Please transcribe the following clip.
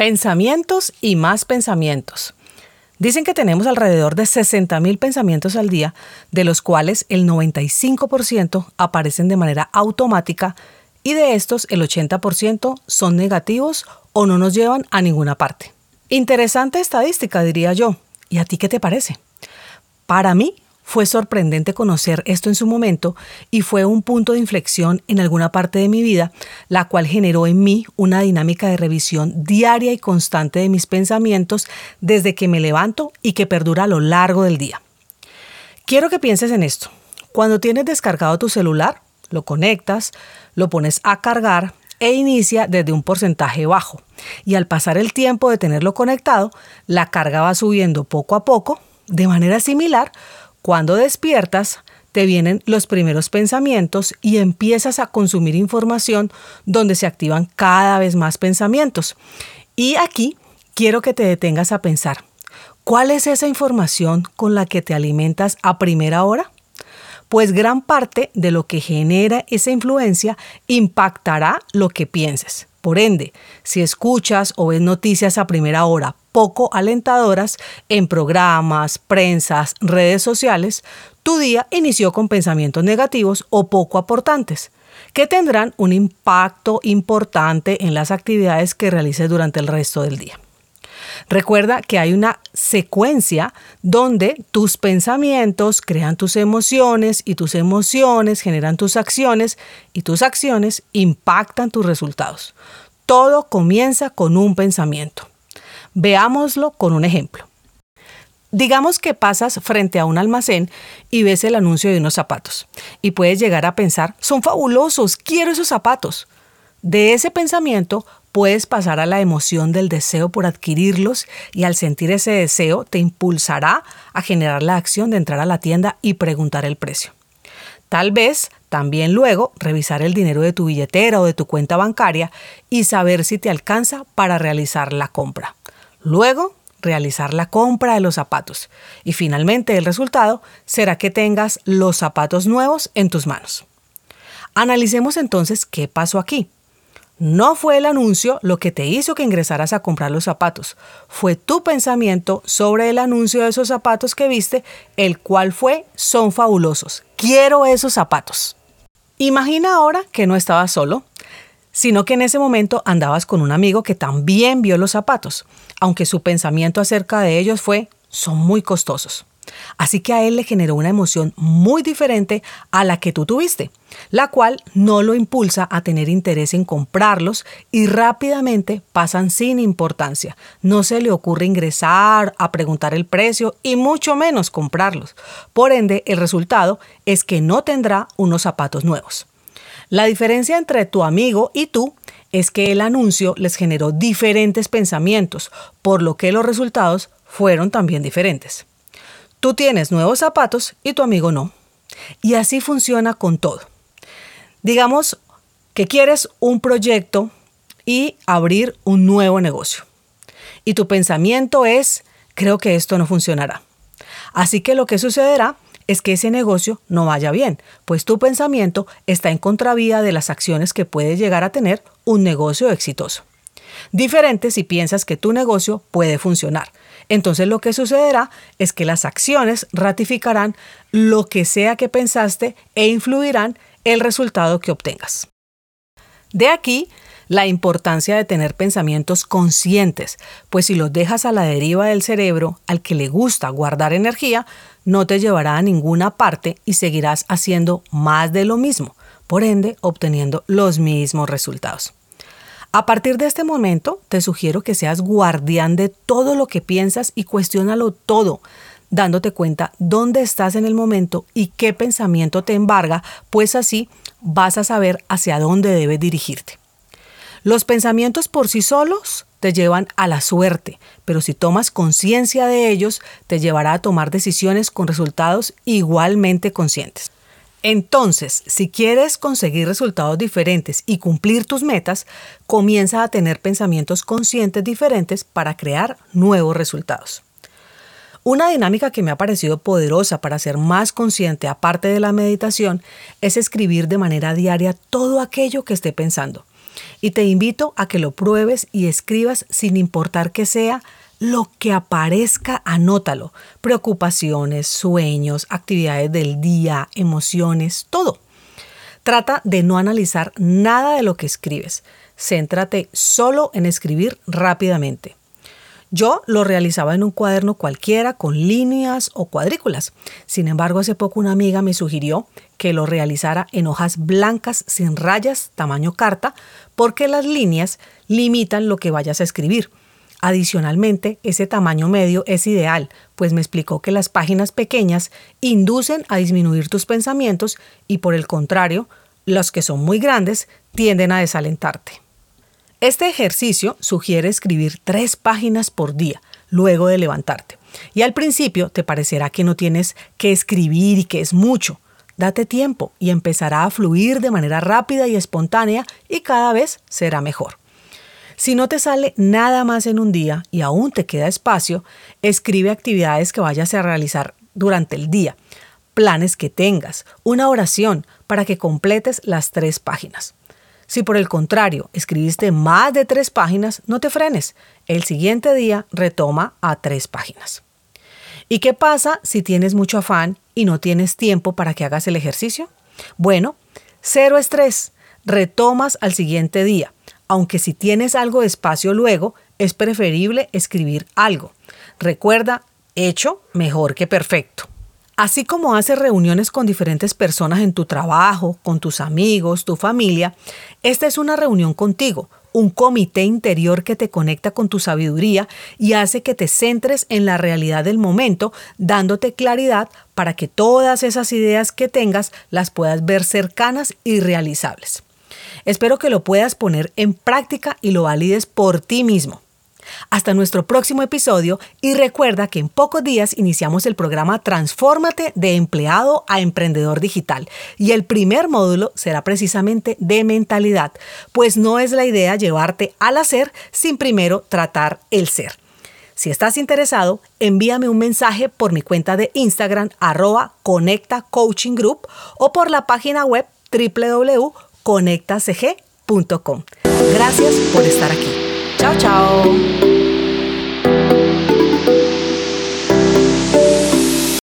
Pensamientos y más pensamientos. Dicen que tenemos alrededor de 60.000 pensamientos al día, de los cuales el 95% aparecen de manera automática y de estos el 80% son negativos o no nos llevan a ninguna parte. Interesante estadística, diría yo. ¿Y a ti qué te parece? Para mí, fue sorprendente conocer esto en su momento y fue un punto de inflexión en alguna parte de mi vida, la cual generó en mí una dinámica de revisión diaria y constante de mis pensamientos desde que me levanto y que perdura a lo largo del día. Quiero que pienses en esto. Cuando tienes descargado tu celular, lo conectas, lo pones a cargar e inicia desde un porcentaje bajo. Y al pasar el tiempo de tenerlo conectado, la carga va subiendo poco a poco, de manera similar cuando despiertas, te vienen los primeros pensamientos y empiezas a consumir información donde se activan cada vez más pensamientos. Y aquí quiero que te detengas a pensar, ¿cuál es esa información con la que te alimentas a primera hora? Pues gran parte de lo que genera esa influencia impactará lo que pienses. Por ende, si escuchas o ves noticias a primera hora poco alentadoras en programas, prensas, redes sociales, tu día inició con pensamientos negativos o poco aportantes, que tendrán un impacto importante en las actividades que realices durante el resto del día. Recuerda que hay una secuencia donde tus pensamientos crean tus emociones y tus emociones generan tus acciones y tus acciones impactan tus resultados. Todo comienza con un pensamiento. Veámoslo con un ejemplo. Digamos que pasas frente a un almacén y ves el anuncio de unos zapatos y puedes llegar a pensar, son fabulosos, quiero esos zapatos. De ese pensamiento puedes pasar a la emoción del deseo por adquirirlos y al sentir ese deseo te impulsará a generar la acción de entrar a la tienda y preguntar el precio. Tal vez también luego revisar el dinero de tu billetera o de tu cuenta bancaria y saber si te alcanza para realizar la compra. Luego, realizar la compra de los zapatos. Y finalmente el resultado será que tengas los zapatos nuevos en tus manos. Analicemos entonces qué pasó aquí. No fue el anuncio lo que te hizo que ingresaras a comprar los zapatos, fue tu pensamiento sobre el anuncio de esos zapatos que viste, el cual fue, son fabulosos, quiero esos zapatos. Imagina ahora que no estabas solo, sino que en ese momento andabas con un amigo que también vio los zapatos, aunque su pensamiento acerca de ellos fue, son muy costosos. Así que a él le generó una emoción muy diferente a la que tú tuviste, la cual no lo impulsa a tener interés en comprarlos y rápidamente pasan sin importancia. No se le ocurre ingresar, a preguntar el precio y mucho menos comprarlos. Por ende, el resultado es que no tendrá unos zapatos nuevos. La diferencia entre tu amigo y tú es que el anuncio les generó diferentes pensamientos, por lo que los resultados fueron también diferentes. Tú tienes nuevos zapatos y tu amigo no. Y así funciona con todo. Digamos que quieres un proyecto y abrir un nuevo negocio. Y tu pensamiento es, creo que esto no funcionará. Así que lo que sucederá es que ese negocio no vaya bien, pues tu pensamiento está en contravía de las acciones que puede llegar a tener un negocio exitoso. Diferente si piensas que tu negocio puede funcionar. Entonces lo que sucederá es que las acciones ratificarán lo que sea que pensaste e influirán el resultado que obtengas. De aquí la importancia de tener pensamientos conscientes, pues si los dejas a la deriva del cerebro, al que le gusta guardar energía, no te llevará a ninguna parte y seguirás haciendo más de lo mismo, por ende obteniendo los mismos resultados. A partir de este momento, te sugiero que seas guardián de todo lo que piensas y cuestiónalo todo, dándote cuenta dónde estás en el momento y qué pensamiento te embarga, pues así vas a saber hacia dónde debes dirigirte. Los pensamientos por sí solos te llevan a la suerte, pero si tomas conciencia de ellos, te llevará a tomar decisiones con resultados igualmente conscientes. Entonces, si quieres conseguir resultados diferentes y cumplir tus metas, comienza a tener pensamientos conscientes diferentes para crear nuevos resultados. Una dinámica que me ha parecido poderosa para ser más consciente aparte de la meditación es escribir de manera diaria todo aquello que esté pensando. Y te invito a que lo pruebes y escribas sin importar que sea lo que aparezca, anótalo. Preocupaciones, sueños, actividades del día, emociones, todo. Trata de no analizar nada de lo que escribes. Céntrate solo en escribir rápidamente. Yo lo realizaba en un cuaderno cualquiera con líneas o cuadrículas. Sin embargo, hace poco una amiga me sugirió que lo realizara en hojas blancas sin rayas, tamaño carta, porque las líneas limitan lo que vayas a escribir. Adicionalmente, ese tamaño medio es ideal, pues me explicó que las páginas pequeñas inducen a disminuir tus pensamientos y por el contrario, los que son muy grandes tienden a desalentarte. Este ejercicio sugiere escribir tres páginas por día luego de levantarte. Y al principio te parecerá que no tienes que escribir y que es mucho. Date tiempo y empezará a fluir de manera rápida y espontánea y cada vez será mejor. Si no te sale nada más en un día y aún te queda espacio, escribe actividades que vayas a realizar durante el día, planes que tengas, una oración para que completes las tres páginas. Si por el contrario escribiste más de tres páginas, no te frenes. El siguiente día retoma a tres páginas. ¿Y qué pasa si tienes mucho afán y no tienes tiempo para que hagas el ejercicio? Bueno, cero estrés. Retomas al siguiente día. Aunque si tienes algo de espacio luego, es preferible escribir algo. Recuerda, hecho mejor que perfecto. Así como haces reuniones con diferentes personas en tu trabajo, con tus amigos, tu familia, esta es una reunión contigo, un comité interior que te conecta con tu sabiduría y hace que te centres en la realidad del momento, dándote claridad para que todas esas ideas que tengas las puedas ver cercanas y realizables. Espero que lo puedas poner en práctica y lo valides por ti mismo. Hasta nuestro próximo episodio y recuerda que en pocos días iniciamos el programa Transfórmate de empleado a emprendedor digital y el primer módulo será precisamente de mentalidad, pues no es la idea llevarte al hacer sin primero tratar el ser. Si estás interesado, envíame un mensaje por mi cuenta de Instagram arroba Conecta Coaching Group o por la página web www.conectacg.com. Gracias por estar aquí. Chao, chao.